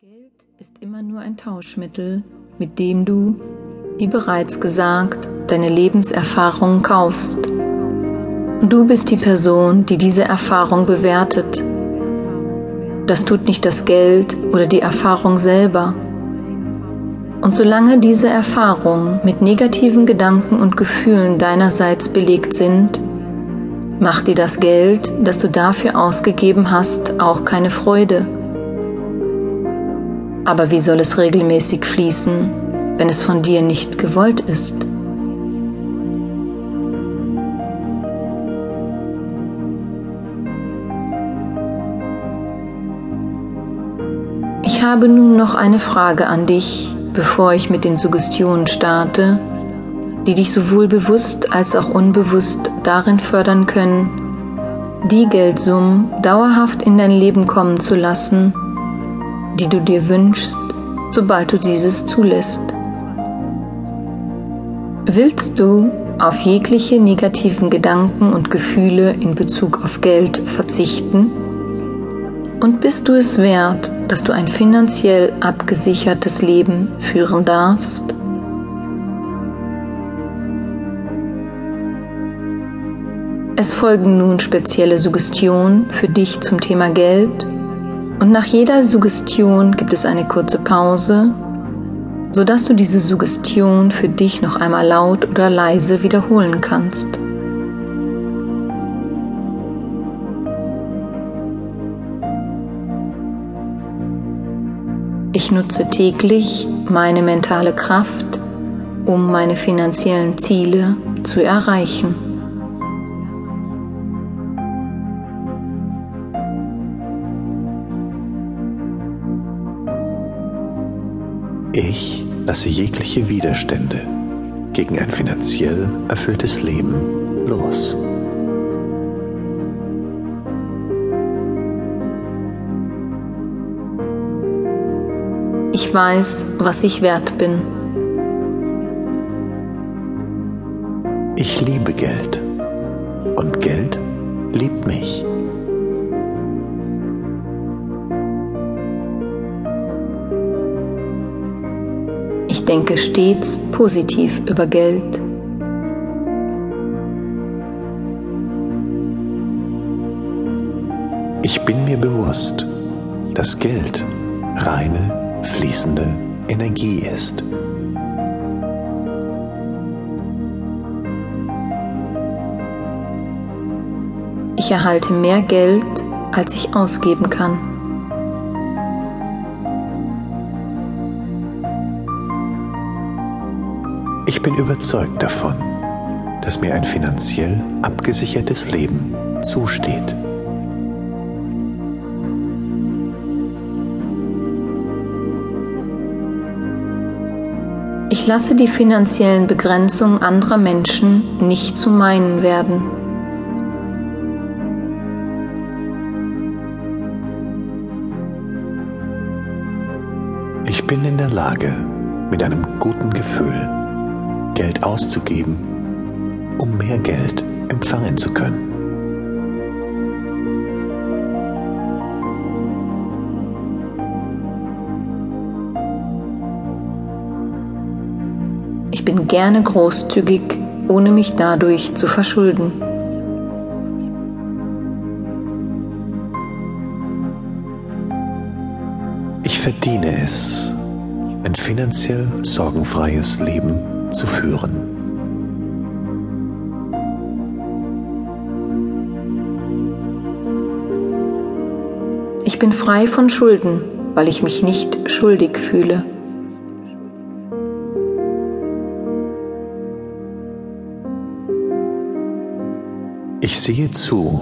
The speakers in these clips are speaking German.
Geld ist immer nur ein Tauschmittel, mit dem du, wie bereits gesagt, deine Lebenserfahrung kaufst. Du bist die Person, die diese Erfahrung bewertet. Das tut nicht das Geld oder die Erfahrung selber. Und solange diese Erfahrungen mit negativen Gedanken und Gefühlen deinerseits belegt sind, macht dir das Geld, das du dafür ausgegeben hast, auch keine Freude. Aber wie soll es regelmäßig fließen, wenn es von dir nicht gewollt ist? Ich habe nun noch eine Frage an dich, bevor ich mit den Suggestionen starte, die dich sowohl bewusst als auch unbewusst darin fördern können, die Geldsummen dauerhaft in dein Leben kommen zu lassen, die du dir wünschst, sobald du dieses zulässt. Willst du auf jegliche negativen Gedanken und Gefühle in Bezug auf Geld verzichten? Und bist du es wert, dass du ein finanziell abgesichertes Leben führen darfst? Es folgen nun spezielle Suggestionen für dich zum Thema Geld und nach jeder Suggestion gibt es eine kurze Pause, sodass du diese Suggestion für dich noch einmal laut oder leise wiederholen kannst. Ich nutze täglich meine mentale Kraft, um meine finanziellen Ziele zu erreichen. Ich lasse jegliche Widerstände gegen ein finanziell erfülltes Leben los. Ich weiß, was ich wert bin. Ich liebe Geld und Geld liebt mich. Denke stets positiv über Geld. Ich bin mir bewusst, dass Geld reine, fließende Energie ist. Ich erhalte mehr Geld, als ich ausgeben kann. Ich bin überzeugt davon, dass mir ein finanziell abgesichertes Leben zusteht. Ich lasse die finanziellen Begrenzungen anderer Menschen nicht zu meinen werden. Ich bin in der Lage, mit einem guten Gefühl Geld auszugeben, um mehr Geld empfangen zu können. Ich bin gerne großzügig, ohne mich dadurch zu verschulden. Ich verdiene es, ein finanziell sorgenfreies Leben zu führen. Ich bin frei von Schulden, weil ich mich nicht schuldig fühle. Ich sehe zu,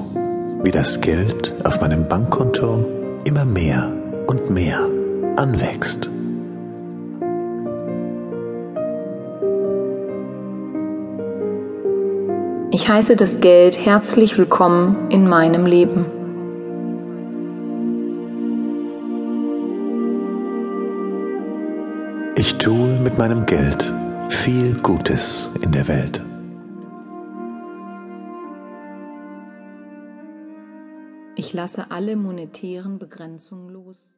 wie das Geld auf meinem Bankkonto immer mehr und mehr anwächst. Ich heiße das Geld herzlich willkommen in meinem Leben. Ich tue mit meinem Geld viel Gutes in der Welt. Ich lasse alle monetären Begrenzungen los.